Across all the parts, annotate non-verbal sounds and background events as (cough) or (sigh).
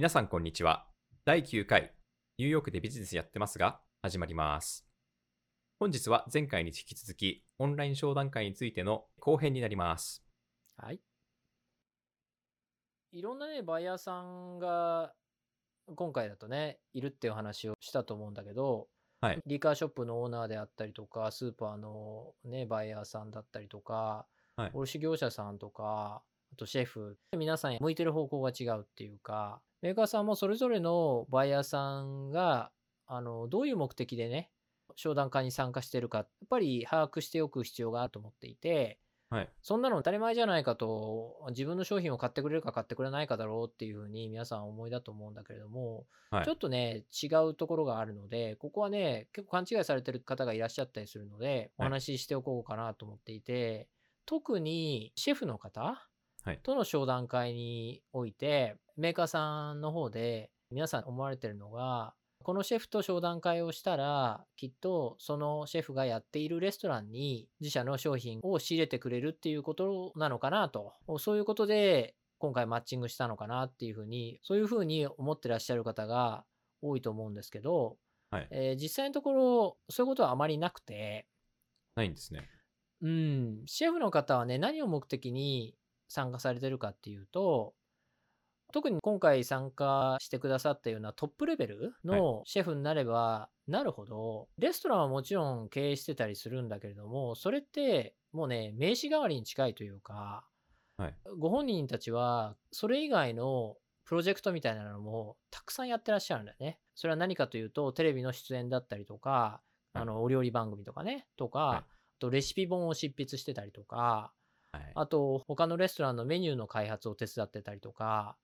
皆さんこんにちは。第9回、ニューヨークでビジネスやってますが、始まります。本日は前回に引き続き、オンライン商談会についての後編になります。はい。いろんなね、バイヤーさんが、今回だとね、いるっていう話をしたと思うんだけど、はい。リカーショップのオーナーであったりとか、スーパーのね、バイヤーさんだったりとか、はい。卸業者さんとか、あとシェフ、皆さん向いてる方向が違うっていうか、メーカーさんもそれぞれのバイヤーさんが、あの、どういう目的でね、商談会に参加してるか、やっぱり把握しておく必要があると思っていて、はい。そんなの当たり前じゃないかと、自分の商品を買ってくれるか買ってくれないかだろうっていうふうに皆さん思いだと思うんだけれども、はいちょっとね、違うところがあるので、ここはね、結構勘違いされてる方がいらっしゃったりするので、おはい話ししておこうかなと思っていて、特にシェフの方はいとの商談会において、メーカーさんの方で皆さん思われてるのが、このシェフと商談会をしたら、きっとそのシェフがやっているレストランに自社の商品を仕入れてくれるっていうことなのかなと。そういうことで今回マッチングしたのかなっていうふうに、そういうふうに思ってらっしゃる方が多いと思うんですけど、はい。えー実際のところそういうことはあまりなくて、ないんですね。うん、シェフの方はね、何を目的に参加されてるかっていうと、特に今回参加してくださったようなトップレベルのシェフになればなるほど、レストランはもちろん経営してたりするんだけれども、それってもうね、名刺代わりに近いというか、はい。ご本人たちはそれ以外のプロジェクトみたいなのもたくさんやってらっしゃるんだよね。それは何かというと、テレビの出演だったりとか、はいあの、お料理番組とかね、とか、はいあとレシピ本を執筆してたりとか、はい。あと他のレストランのメニューの開発を手伝ってたりとか、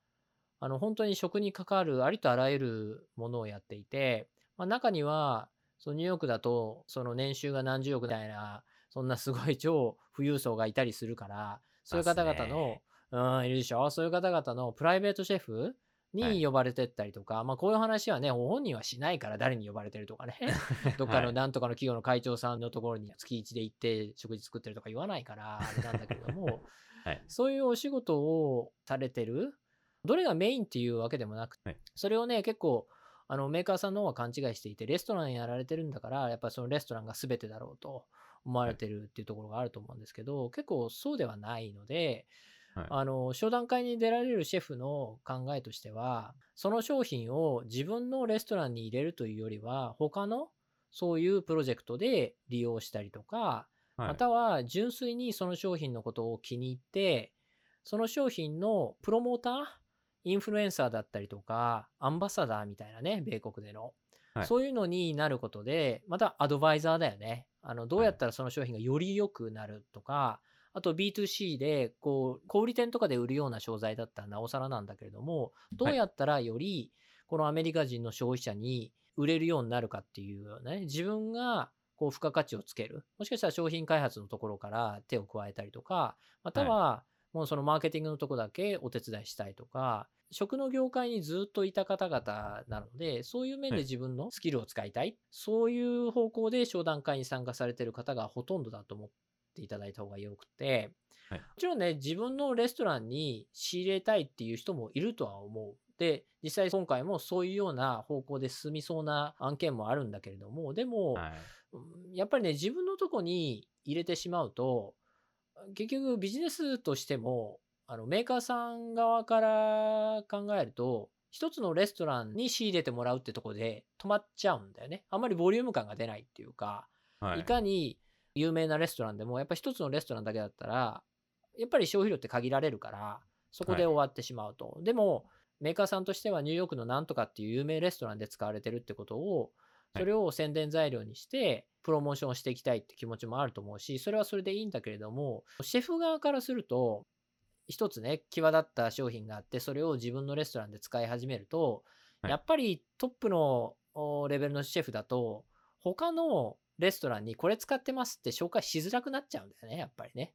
あの、本当に食に関わるありとあらゆるものをやっていて、まあ、中には、そのニューヨークだと、その年収が何十億みたいな、そんなすごい超富裕層がいたりするから、そういう方々の、うん、いるでしょ？そういう方々のプライベートシェフはいに呼ばれてったりとか、まあこういう話はね、ご本人はしないから誰に呼ばれてるとかね、(laughs) どっかのはい。なんとかの企業の会長さんのところに月1で行って食事作ってるとか言わないから、あれなんだけれども、(laughs) はい。そういうお仕事をされてる、どれがメインっていうわけでもなく、はい。それをね、結構、あのメーカーさんの方は勘違いしていて、レストランやられてるんだから、やっぱりそのレストランが全てだろうと思われてるっていうところがあると思うんですけど、結構そうではないので、はい。あの商談会に出られるシェフの考えとしては、その商品を自分のレストランに入れるというよりは、他のそういうプロジェクトで利用したりとか、はいまたは純粋にその商品のことを気に入って、その商品のプロモーター、インフルエンサーだったりとか、アンバサダーみたいなね、米国での。はいそういうのになることで、またアドバイザーだよね。あの、どうやったらその商品がより良くなるとか、あと B2C で、こう、小売店とかで売るような商材だったらなおさらなんだけれども、どうやったらより、このアメリカ人の消費者に売れるようになるかっていうね、自分がこう付加価値をつける。もしかしたら商品開発のところから手を加えたりとか、またはもうそのマーケティングのところだけお手伝いしたいとか、食の業界にずっといた方々なので、そういう面ではい自分のスキルを使いたい。そういう方向で商談会に参加されている方がほとんどだと思っていただいた方がよくて、はいもちろんね、自分のレストランに仕入れたいっていう人もいるとは思う。で、実際今回もそういうような方向で進みそうな案件もあるんだけれども、でも、はい。うんやっぱりね、自分のとこに入れてしまうと、結局ビジネスとしても、あのメーカーさん側から考えると、一つのレストランに仕入れてもらうってとこで止まっちゃうんだよね。あんまりボリューム感が出ないっていうか、はい。いかに有名なレストランでも、やっぱ一つのレストランだけだったら、やっぱり消費量って限られるから、そこで終わってしまうと。でも、メーカーさんとしてはニューヨークのなんとかっていう有名レストランで使われてるってことを、はい。それを宣伝材料にして、プロモーションしていきたいって気持ちもあると思うし、それはそれでいいんだけれども、シェフ側からすると、一つね、際立った商品があって、それを自分のレストランで使い始めると、はい。やっぱりトップのおレベルのシェフだと、他のレストランにこれ使ってますって紹介しづらくなっちゃうんだよね、やっぱりね。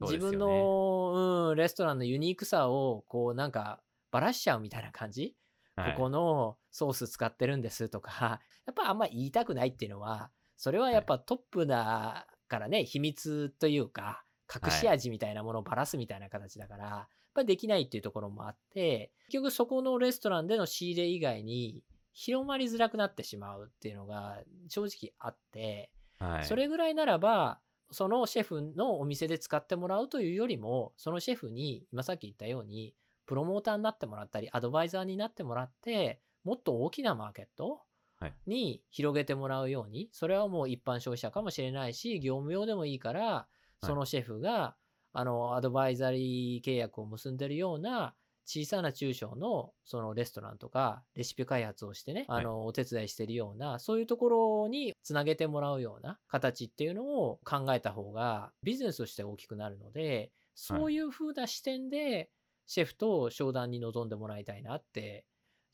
自分の、うん、レストランのユニークさを、こうなんか、ばらしちゃうみたいな感じ、はい。ここのソース使ってるんですとか、(laughs) やっぱあんま言いたくないっていうのは、それはやっぱトップだからね、秘密というか、隠し味みたいなものをばらすみたいな形だから、ぱりできないっていうところもあって、結局そこのレストランでの仕入れ以外に広まりづらくなってしまうっていうのが正直あって、はい。それぐらいならば、そのシェフのお店で使ってもらうというよりも、そのシェフに、今さっき言ったように、プロモーターになってもらったり、アドバイザーになってもらって、もっと大きなマーケットはいに広げてもらうように、それはもう一般消費者かもしれないし、業務用でもいいから、そのシェフが、あの、アドバイザリー契約を結んでるような、小さな中小のそのレストランとかレシピ開発をしてね、はい。あの、お手伝いしてるような、そういうところにつなげてもらうような形っていうのを考えた方がビジネスとして大きくなるので、そういう風な視点でシェフと商談に臨んでもらいたいなって、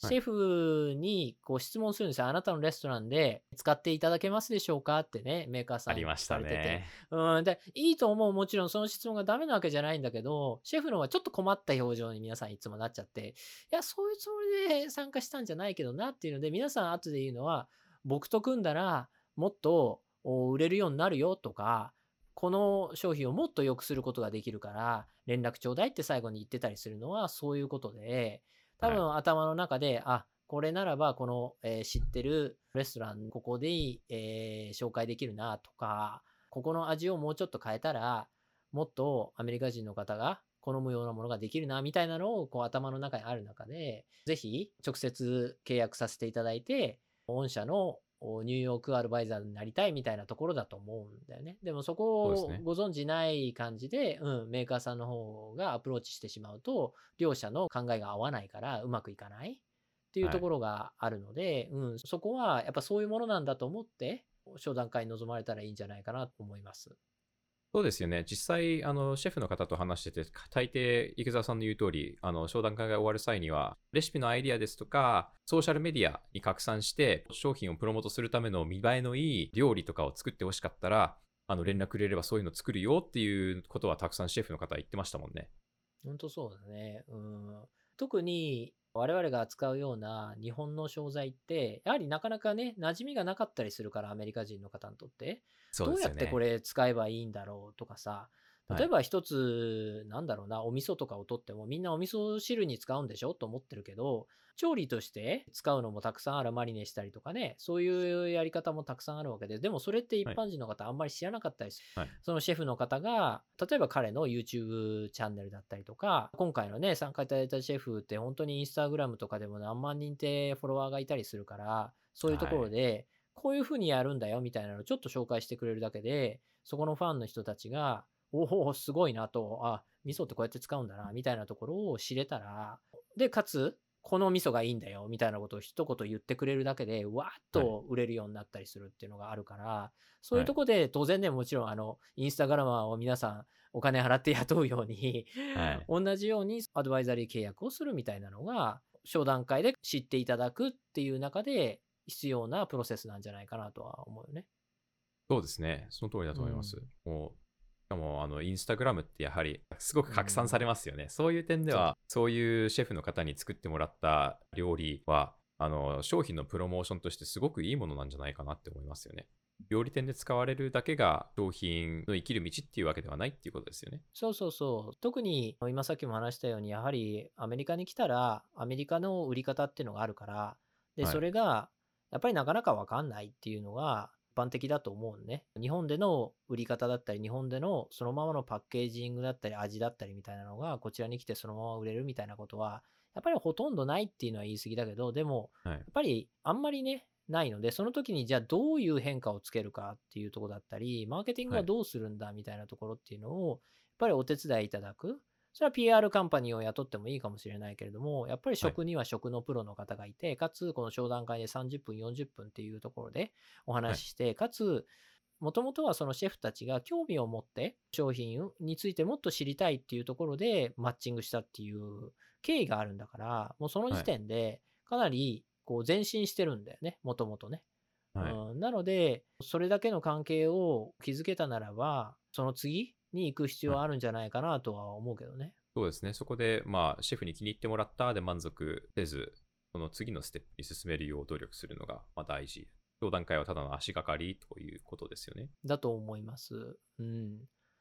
シはいェフにこう質問するんですよ。あなたのレストランで使っていただけますでしょうかってね、メーカーさんにありましたね。うん、で、いいと思う。もちろんその質問がダメなわけじゃないんだけど、シェフのはちょっと困った表情に皆さんいつもなっちゃって、いや、そういうつもりで参加したんじゃないけどなっていうので、皆さん後で言うのは、僕と組んだらもっとお売れるようになるよとか、この商品をもっと良くすることができるから、連絡ちょうだいって最後に言ってたりするのはそういうことで、多分頭の中で、あ、これならばこの、えー知ってるレストラン、ここでいい、えー紹介できるなとか、ここの味をもうちょっと変えたら、もっとアメリカ人の方が好むようなものができるな、みたいなのをこう頭の中にある中で、ぜひ直接契約させていただいて、御社のおニューヨークアドバイザーになりたいみたいなところだと思うんだよね。でもそこをご存知ない感じで、うん、メーカーさんの方がアプローチしてしまうと、両者の考えが合わないからうまくいかないっていうところがあるので、うん、そこはやっぱそういうものなんだと思って、商談会に臨まれたらいいんじゃないかなと思います。そうですよね。実際、あの、シェフの方と話してて、大抵、池澤さんの言う通り、あの、商談会が終わる際には、レシピのアイディアですとか、ソーシャルメディアに拡散して、商品をプロモートするための見栄えのいい料理とかを作ってほしかったら、あの、連絡くれればそういうの作るよっていうことはたくさんシェフの方は言ってましたもんね。本当そうだね。うん。特に我々が扱うような日本の商材って、やはりなかなかね、馴染みがなかったりするから、アメリカ人の方にとって。どうそうですよね。やってこれ使えばいいんだろうとかさ、はい例えば一つ、なんだろうな、お味噌とかを取ってもみんなお味噌汁に使うんでしょと思ってるけど、調理として使うのもたくさんあるマリネしたりとかね、そういうやり方もたくさんあるわけで、でもそれって一般人の方あんまり知らなかったりする。はい。そのシェフの方が、例えば彼の YouTube チャンネルだったりとか、今回のね、参加いただいたシェフって本当にインスタグラムとかでも何万人ってフォロワーがいたりするから、そういうところで、こういう風にやるんだよみたいなのをちょっと紹介してくれるだけで、そこのファンの人たちが、おお、すごいなと、あ、味噌ってこうやって使うんだな、みたいなところを知れたら、で、かつ、この味噌がいいんだよ、みたいなことを一言言ってくれるだけで、わーっと売れるようになったりするっていうのがあるから、そういうところで、当然ね、もちろん、あの、インスタグラマーを皆さん、お金払って雇うように、はい同じようにアドバイザリー契約をするみたいなのが、商談会で知っていただくっていう中で、必要なプロセスなんじゃないかなとは思うよね。そうですね。その通りだと思います。もう、しかも、あの、インスタグラムってやはり、(laughs) すごく拡散されますよね。そういう点では、そういうシェフの方に作ってもらった料理は、あの、商品のプロモーションとしてすごくいいものなんじゃないかなって思いますよね。料理店で使われるだけが商品の生きる道っていうわけではないっていうことですよね。そうそうそう。特に今さっきも話したように、やはりアメリカに来たら、アメリカの売り方っていうのがあるから、で、はいそれが、やっぱりなかなかわかんないっていうのが一般的だと思うのね。日本での売り方だったり、日本でのそのままのパッケージングだったり、味だったりみたいなのが、こちらに来てそのまま売れるみたいなことは、やっぱりほとんどないっていうのは言い過ぎだけど、でも、はいやっぱりあんまりね、ないので、その時にじゃあどういう変化をつけるかっていうところだったり、マーケティングはどうするんだみたいなところっていうのを、やっぱりお手伝いいただく。それは PR カンパニーを雇ってもいいかもしれないけれども、やっぱり食には食のプロの方がいて、かつこの商談会で30分、40分っていうところでお話しして、かつ、もともとはそのシェフたちが興味を持って商品についてもっと知りたいっていうところでマッチングしたっていう経緯があるんだから、もうその時点でかなりこう前進してるんだよね、もともとね。はい。うん、なので、それだけの関係を築けたならば、その次に行く必要はあるんじゃないかなとは思うけどね。そうですね。そこで、まあ、シェフに気に入ってもらったで満足せず、その次のステップに進めるよう努力するのが、まあ、大事。商談会はただの足がかりということですよね。だと思います。うん。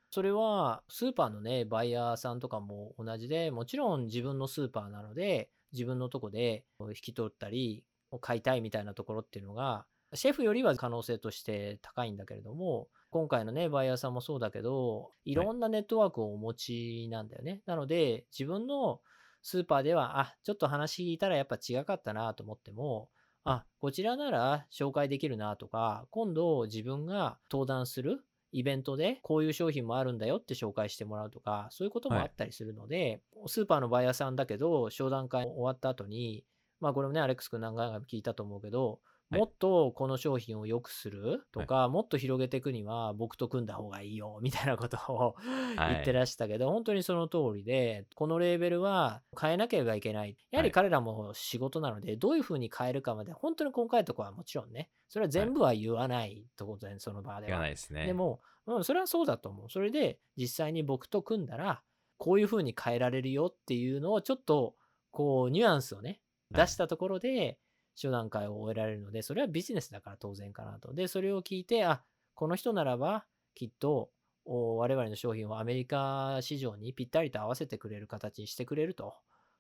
それはスーパーのね、バイヤーさんとかも同じで、もちろん自分のスーパーなので、自分のとこで引き取ったり、買いたいみたいなところっていうのが、シェフよりは可能性として高いんだけれども、今回のね、バイヤーさんもそうだけど、いろんなネットワークをお持ちなんだよね。なので、自分のスーパーでは、あ、ちょっと話聞いたらやっぱ違かったなと思っても、あ、こちらなら紹介できるなとか、今度自分が登壇するイベントでこういう商品もあるんだよって紹介してもらうとか、そういうこともあったりするので、スーパーのバイヤーさんだけど、商談会終わった後に、まあこれもね、アレックス君何回か聞いたと思うけど、はいもっとこの商品を良くする？とか、もっと広げていくには僕と組んだ方がいいよみたいなことを (laughs) はい言ってらしたけど、本当にその通りで、このレーベルは変えなければいけない。やはり彼らも仕事なので、どういうふうに変えるかまで、本当に細かいところはもちろんね、それは全部は言わないところで、その場では言わない。ですね。でも、うん、それはそうだと思う。それで、実際に僕と組んだら、こういう風に変えられるよっていうのを、ちょっと、こう、ニュアンスをね、はい出したところで、初段階を終えられるので、それはビジネスだから当然かなと。で、それを聞いて、あ、この人ならば、きっと、お我々の商品をアメリカ市場にぴったりと合わせてくれる形にしてくれると。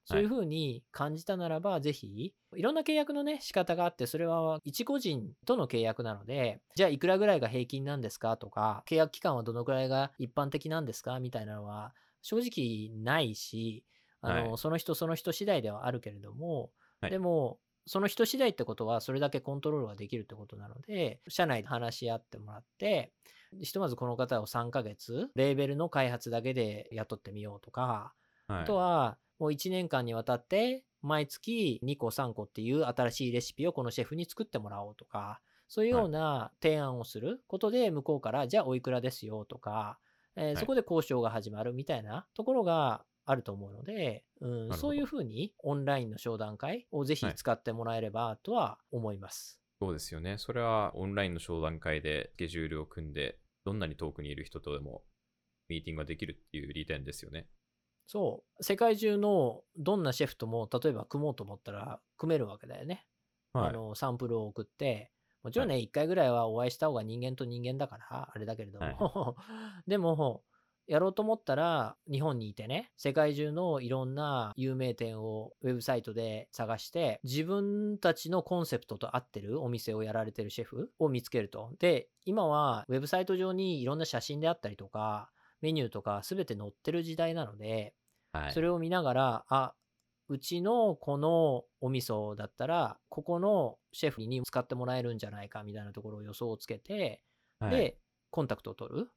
そういうふうに感じたならば、ぜひ、いろんな契約のね、仕方があって、それは一個人との契約なので、じゃあいくらぐらいが平均なんですか？とか、契約期間はどのくらいが一般的なんですか？みたいなのは、正直ないし、あの、はい。その人その人次第ではあるけれども、はい。でも、その人次第ってことは、それだけコントロールができるってことなので、社内で話し合ってもらって、ひとまずこの方を3ヶ月、レーベルの開発だけで雇ってみようとか、はい。あとは、もう1年間にわたって、毎月2個3個っていう新しいレシピをこのシェフに作ってもらおうとか、そういうような提案をすることで、向こうから、じゃあおいくらですよとか、えーいそこで交渉が始まるみたいなところがあると思うので、うん、そういうふうにオンラインの商談会をぜひはい使ってもらえればとは思います。そうですよね。それはオンラインの商談会でスケジュールを組んで、どんなに遠くにいる人とでもミーティングができるっていう利点ですよね。そう。世界中のどんなシェフとも、例えば組もうと思ったら組めるわけだよね。はい。あの、サンプルを送って、もちろんね、一、回ぐらいはお会いした方が人間と人間だから、あれだけれども、(laughs) でも、やろうと思ったら、日本にいてね、世界中のいろんな有名店をウェブサイトで探して、自分たちのコンセプトと合ってるお店をやられてるシェフを見つけると。で、今はウェブサイト上にいろんな写真であったりとか、メニューとか全て載ってる時代なので、はい。それを見ながら、あ、うちのこのお味噌だったら、ここのシェフに使ってもらえるんじゃないかみたいなところを予想をつけて、はい、で、コンタクトを取る。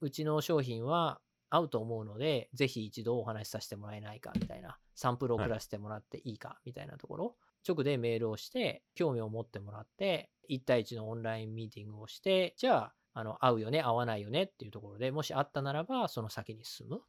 はい。うちの商品は合うと思うので、ぜひ一度お話しさせてもらえないかみたいな、サンプルを送らせてもらっていいかみたいなところ、直でメールをして、興味を持ってもらって、1対1のオンラインミーティングをして、じゃあ、あの、合うよね、合わないよねっていうところで、もしあったならば、その先に進む。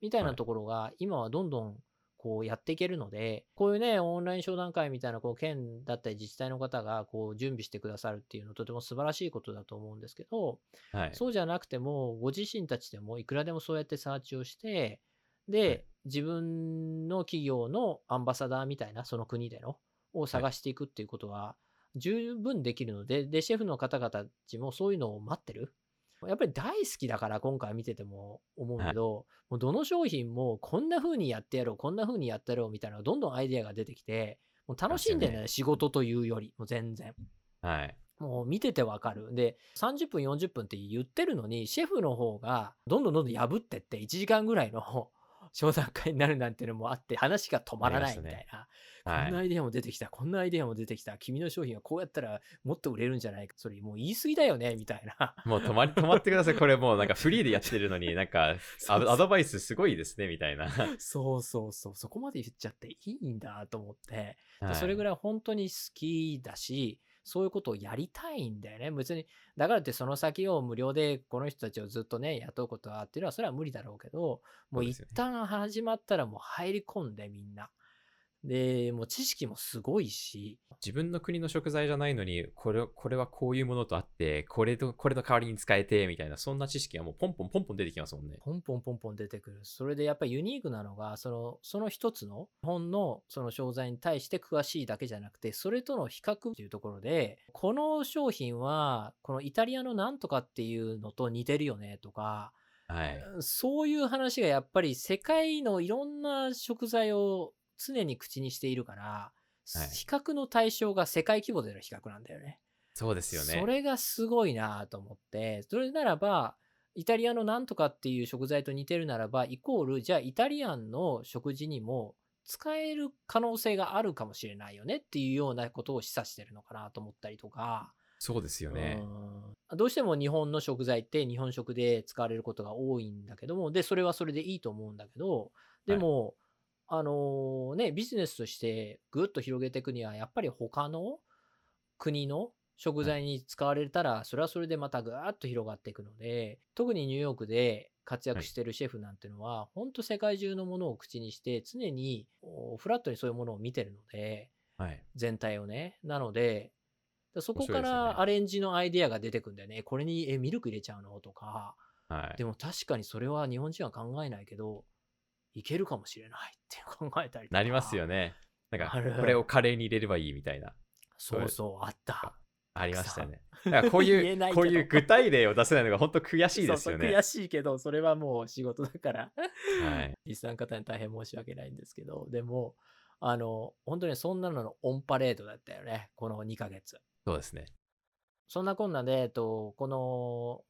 みたいなところが、今はどんどんこうやっていけるので、こういうね、オンライン商談会みたいな、こう、県だったり自治体の方が、こう、準備してくださるっていうのはとても素晴らしいことだと思うんですけど、はい。そうじゃなくても、ご自身たちでもいくらでもそうやってサーチをして、で、自分の企業のアンバサダーみたいな、その国での、を探していくっていうことは、十分できるので、で、シェフの方々たちもそういうのを待ってる。やっぱり大好きだから今回見てても思うけど、もうどの商品もこんな風にやってやろう、こんな風にやってやろうみたいなどんどんアイデアが出てきて、もう楽しんでね、仕事というより、もう全然。はい。もう見ててわかる。で、30分、40分って言ってるのに、シェフの方がどんどんどんどん破ってって、1時間ぐらいの商談会になるなんていうのもあって、話が止まらないみたいな。は。こんないアイデアも出てきた、こんなアイデアも出てきた、君の商品はこうやったらもっと売れるんじゃないか、それもう言い過ぎだよね、みたいな。もう止まり、止まってください。これもうなんか (laughs) フリーでやってるのに、なんかアドバイスすごいですね、みたいな。そうそうそう、そこまで言っちゃっていいんだと思って、はいそれぐらい本当に好きだし、そういうことをやりたいんだよね。別に、だからってその先を無料でこの人たちをずっとね、雇うことはっていうのはそれは無理だろうけど、もう一旦始まったらもう入り込んでみんな。で、もう知識もすごいし、自分の国の食材じゃないのに、これこれはこういうものとあって、これとこれの代わりに使えて、みたいな、そんな知識がもうポンポンポンポン出てきますもんね。ポンポンポンポン出てくる。それでやっぱりユニークなのが、その、その一つの日本のその商材に対して詳しいだけじゃなくて、それとの比較っていうところで、この商品は、このイタリアのなんとかっていうのと似てるよねとか、はい。そういう話がやっぱり世界のいろんな食材を常に口にしているから、はい比較の対象が世界規模での比較なんだよね。そうですよね。それがすごいなと思って、それならば、イタリアのなんとかっていう食材と似てるならば、イコール、じゃあイタリアンの食事にも使える可能性があるかもしれないよねっていうようなことを示唆してるのかなと思ったりとか、そうですよね。うんどうしても日本の食材って日本食で使われることが多いんだけども、で、それはそれでいいと思うんだけど、でも、あのね、ビジネスとしてぐっと広げていくには、やっぱり他の国の食材に使われたら、それはそれでまたぐーっと広がっていくので、特にニューヨークで活躍してるシェフなんていうのは、本当世界中のものを口にして、常におフラットにそういうものを見てるので、はい。全体をね。なので、だそこからアレンジのアイデアが出てくんだよね。これにえミルク入れちゃうの？とか。はい。でも確かにそれは日本人は考えないけど、いけるかもしれないって考えたりとか。なりますよね。なんかこれをカレーに入れればいいみたいな。そうそう、あった。ありましたよね。だからこういう、(laughs) こういう具体例を出せないのが本当悔しいですよね。そうそう悔しいけど、それはもう仕事だから。はい。リスナーの方に大変申し訳ないんですけど、でも、あの、本当にそんなののオンパレードだったよね。この2ヶ月。そうですね。そんなこんなで、えっと、こ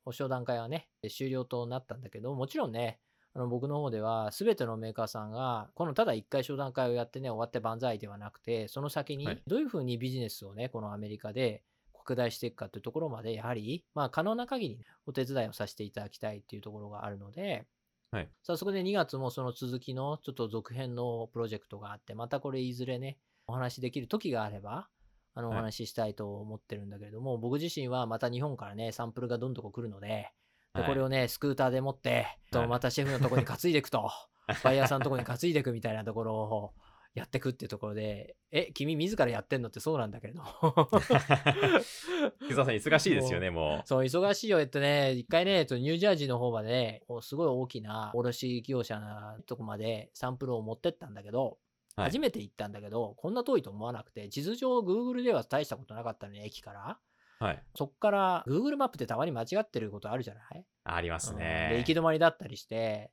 の商談会はね、終了となったんだけど、もちろんね、あの僕の方では、すべてのメーカーさんが、このただ一回商談会をやってね、終わって万歳ではなくて、その先にはい。どういうふうにビジネスをね、このアメリカで拡大していくかというところまで、やはり、まあ、可能な限りお手伝いをさせていただきたいっていうところがあるので、はい。早速ね、2月もその続きのちょっと続編のプロジェクトがあって、またこれいずれね、お話しできる時があれば、あの、おはい。話ししたいと思ってるんだけれども、僕自身はまた日本からね、サンプルがどんどん来るので、ではいこれをね、スクーターで持って、とはいまたシェフのところに担いでいくと、(laughs) バイヤーさんのところに担いでいくみたいなところを (laughs) やっていくっていうところで、え、君自らやってんのってそうなんだけれど。(laughs) 木澤さん忙しいですよね、もそう、忙しいよ。えっとね、一回ね、えっと、ニュージャージーの方まで、おすごい大きな卸業者のとこまでサンプルを持ってったんだけど、う。はい初めて行ったんだけど、こんな遠いと思わなくて、地図上 Google では大したことなかったのに、駅から。はい。そっから Google マップってたまに間違ってることあるじゃない？ありますうんね。で、行き止まりだったりして、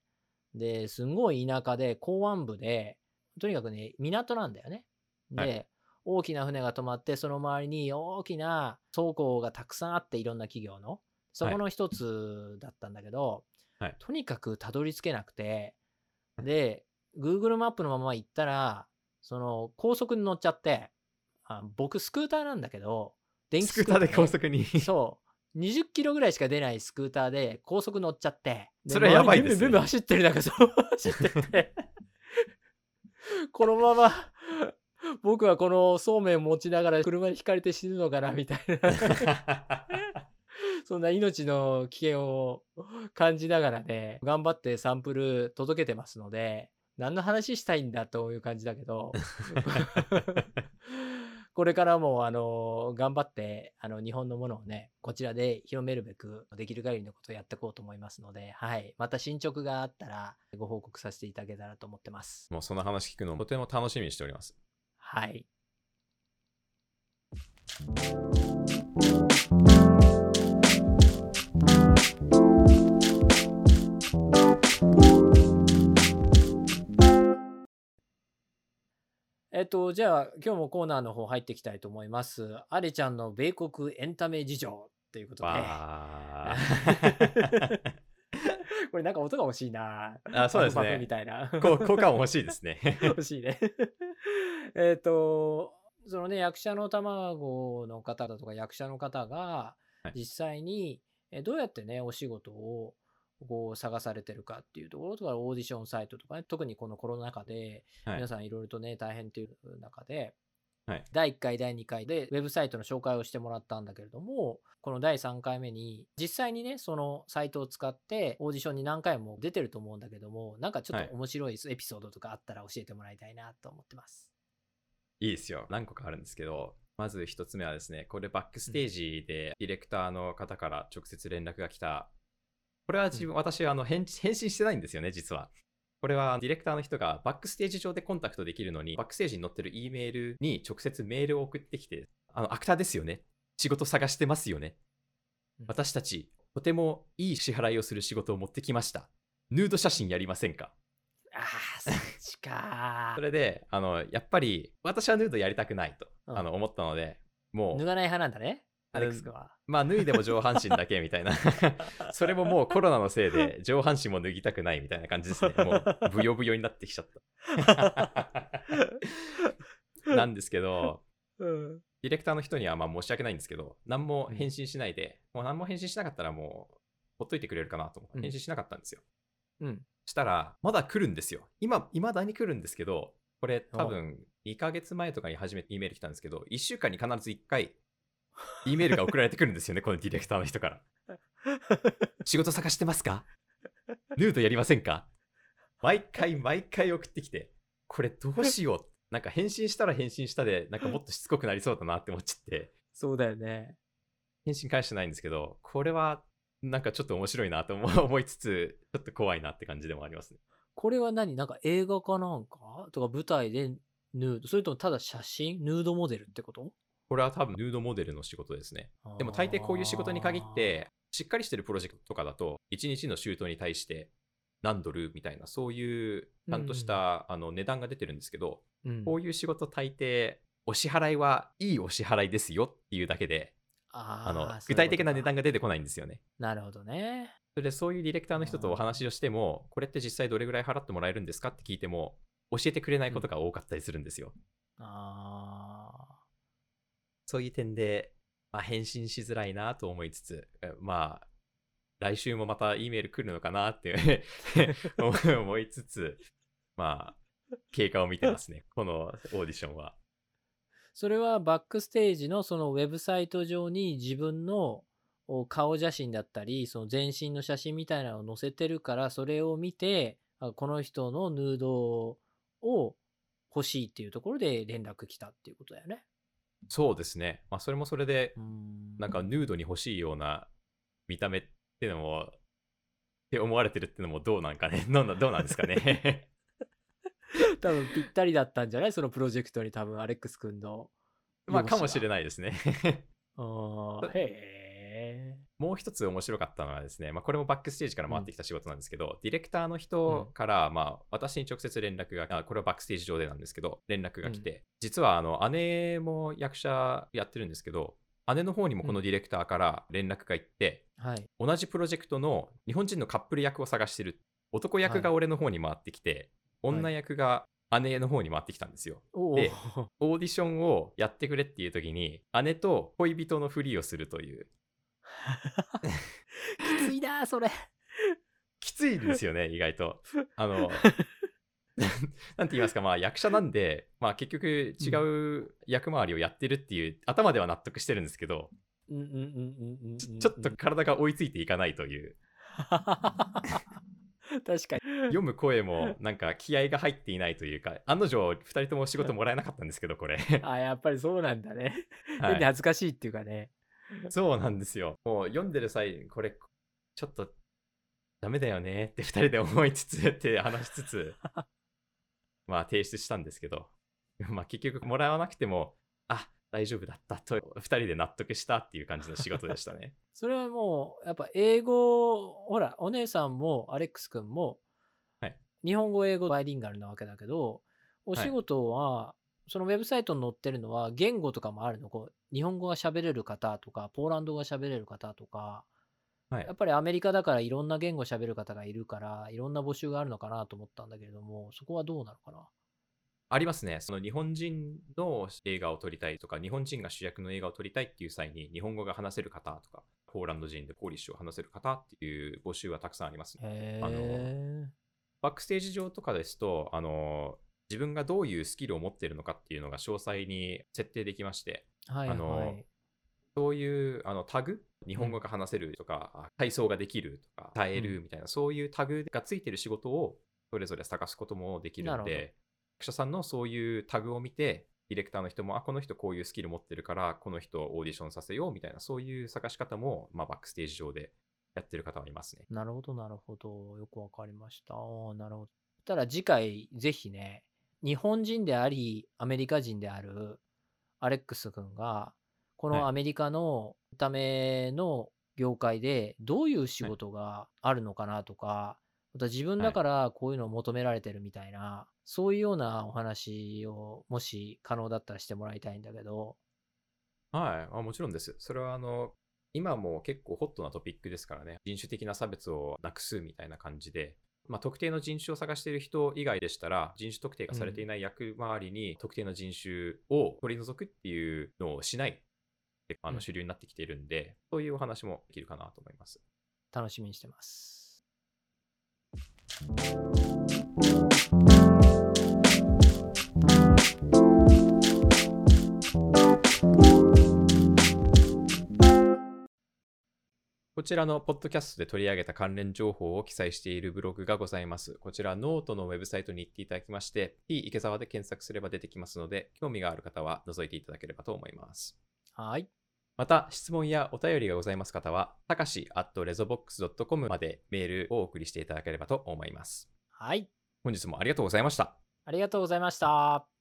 で、すんごい田舎で、港湾部で、とにかくね、港なんだよね。で、はい大きな船が止まって、その周りに大きな倉庫がたくさんあって、いろんな企業の。そこの一つだったんだけど、はいとにかくたどり着けなくて、で、Google マップのまま行ったら、その高速に乗っちゃって、あ僕スクーターなんだけど、電気スクーターでね高速に。そう。20キロぐらいしか出ないスクーターで高速乗っちゃって。でそれはやばいですね周りブンブンブンブン走ってる中、そう、走ってて。(laughs) このまま、僕はこのそうめん持ちながら車にひかれて死ぬのかな、みたいな。(laughs) そんな命の危険を感じながらね、頑張ってサンプル届けてますので、何の話したいんだという感じだけど、(laughs) これからも、あの、頑張って、あの、日本のものをね、こちらで広めるべく、できる限りのことをやっていこうと思いますので、はい。また進捗があったら、ご報告させていただけたらと思ってます。もうその話聞くのとても楽しみにしております。はい。えっと、じゃあ、今日もコーナーの方入っていきたいと思います。アレちゃんの米国エンタメ事情ということで。わ (laughs) これなんか音が欲しいな。ーあそうですパフパフみね。たいな。効果も欲しいですね。(laughs) 欲しいね。えっと、そのね、役者の卵の方だとか役者の方がはい、実際にえどうやってね、お仕事をこう探されてるかっていうところとか、オーディションサイトとかね、特にこのコロナ禍で、はい皆さんいろいろとね、大変っていう中で、はい第1回、第2回でウェブサイトの紹介をしてもらったんだけれども、この第3回目に実際にね、そのサイトを使ってオーディションに何回も出てると思うんだけども、なんかちょっはいと面白いエピソードとかあったら教えてもらいたいなと思ってます。いいですよ。何個かあるんですけど、まず一つ目はですね、これバックステージでディレクターの方から直接連絡が来た。これは自分、私はあの返返信してないんですよね、実は。これはディレクターの人がバックステージ上でコンタクトできるのに、バックステージに載ってる E メールに直接メールを送ってきて、あの、アクターですよね。仕事探してますよねうん。私たち、とてもいい支払いをする仕事を持ってきました。ヌード写真やりませんか？ああ、そっちか (laughs) そ。れで、あの、やっぱり、私はヌードやりたくないと、うんあの思ったので、もう、脱がない派なんだね。アレックス君は？まあ、脱いでも上半身だけみたいな。(laughs) それももうコロナのせいで、(laughs) 上半身も脱ぎたくないみたいな感じですね。(laughs) もう、ブヨブヨになってきちゃった。なんですけど、うん。ディレクターの人にはまあ申し訳ないんですけど、何も返信しないで、もう何も返信しなかったらもう、ほっといてくれるかなと思って、うん返信しなかったんですよ。うん。したら、まだ来るんですよ。今、未だに来るんですけど、これ多分2ヶ月前とかに初めて E メール来たんですけど、1週間に必ず1回、E メールが送られてくるんですよね、(laughs) このディレクターの人から。仕事探してますか？ヌードやりませんか？毎回毎回送ってきて、これどうしよう？なんか返信したら返信したで、なんかもっとしつこくなりそうだなって思っちゃって、そうだよね。返信返してないんですけど、これはなんかちょっと面白いなと思思いつつ、ちょっと怖いなって感じでもありますね。これは何？なんか映画かなんか？とか舞台でヌードそれともただ写真？ヌードモデルってこと？これは多分ヌードモデルの仕事ですね。でも大抵こういう仕事に限って、しっかりしてるプロジェクトとかだと、1日のシュートに対して何ドルみたいな、そういうちゃんとした、あの値段が出てるんですけど、うんこういう仕事大抵、お支払いはいいお支払いですよっていうだけで、ああのー具体的な値段が。が出てこないんですよね。なるほどね。それでそういうディレクターの人とお話をしても、これって実際どれぐらい払ってもらえるんですかって聞いても、教えてくれないことが多かったりするんですよ。あそういう点で、まあ、返信しづらいなと思いつつ、えまあ、来週もまた E メール来るのかなって (laughs) (laughs) 思いつつ、まあ、経過を見てますね、(laughs) このオーディションは。ーそれはバックステージのそのウェブサイト上に自分のお顔写真だったり、その全身の写真みたいなのを載せてるから、それを見て、あこの人のヌードを欲しいっていうところで連絡来たっていうことだよね。そうですね。まあ、それもそれで、うんなんかヌードに欲しいような見た目っていうのも、って思われてるっていうのもどうなんかね、(laughs) どうなどうなんですかね。(laughs) 多分ぴったりだったんじゃない？そのプロジェクトに多分アレックス君の。まあ、かもしれい。ないですね。(laughs) あーへえ。もう一つ面白かったのはですね、まあ、これもバックステージから回ってきた仕事なんですけど、ディレクターの人から、まあ、私に直接連絡が、あこれはバックステージ上でなんですけど、連絡が来て、実はあの姉も役者やってるんですけど、姉の方にもこのディレクターから連絡が行って、はい。同じプロジェクトの日本人のカップル役を探してる。男役が俺の方に回ってきて、はい女役が姉の方に回ってきたんですよ。おでーオーディションをやってくれっていう時に、姉と恋人のふりをするという。(laughs) きついな、それ。きついんですよね、意外と。あの、(laughs) なんて言いますか、まあ役者なんで、まあ結局違う役回りをやってるっていう、頭では納得してるんですけど、うんうんうんうんうんうん。ちょっと体が追いついていかないという、(laughs) 確かに。読む声もなんか気合が入っていないというか、案の定2人とも仕事もらえなかったんですけど、これ。あ、やっぱりそうなんだね。はい変に恥ずかしいっていうかね。(laughs) そうなんですよ。もう読んでる際、これ、ちょっとダメだよねって2人で思いつつって話しつつ、(laughs) まあ提出したんですけど、まあ結局もらわなくても、あ、大丈夫だったと2人で納得したっていう感じの仕事でしたね。(laughs) それはもう、やっぱ英語、ほら、お姉さんもアレックス君も、はい日本語、英語、バイリンガルなわけだけど、お仕事は、そのウェブサイトに載ってるのは言語とかもあるの？こう日本語が喋れる方とか、ポーランド語が喋れる方とか、はいやっぱりアメリカだからいろんな言語喋る方がいるから、いろんな募集があるのかなと思ったんだけれども、そこはどうなのかな？ありますね。その日本人の映画を撮りたいとか、日本人が主役の映画を撮りたいっていう際に、日本語が話せる方とか、ポーランド人でポーリッシュを話せる方っていう募集はたくさんありますね。バックステージ上とかですと、あの、自分がどういうスキルを持っているのかっていうのが詳細に設定できまして、はいあのはい。そういうあのタグ、日本語が話せるとか、あ体操ができるとか、耐えるみたいな、そういうタグがついてる仕事をそれぞれ探すこともできるので、役者さんのそういうタグを見て、ディレクターの人も、あ、この人こういうスキル持ってるから、この人をオーディションさせようみたいな、そういう探し方も、まあ、バックステージ上でやってる方はいますね。なるほど、なるほど。よくわかりました。なるほど。たら次回、ぜひね、日本人であり、アメリカ人であるアレックス君が、こはい。のアメリカのための業界でどういう仕事があるのかなとか、また自分だからこういうのを求められてるみたいな、そういうようなお話をもし可能だったらしてもらいたいんだけど、はい、あもちろんです。それはあの、今も結構ホットなトピックですからね、人種的な差別をなくすみたいな感じで、まあ、特定の人種を探している人以外でしたら、人種特定がされていない役回りに特定の人種を取り除くっていうのをしないあうんの主流になってきているんで、そういうお話もできるかなと思います。楽しみにしてます。こちらのポッドキャストで取り上げた関連情報を記載しているブログがございます。こちらノートのウェブサイトに行っていただきまして、T 池澤で検索すれば出てきますので、興味がある方は覗いていただければと思います。はい。また、質問やお便りがございます方は、たかし at resobox.com までメールをお送りしていただければと思います。はい。本日もありがとうございました。ありがとうございました。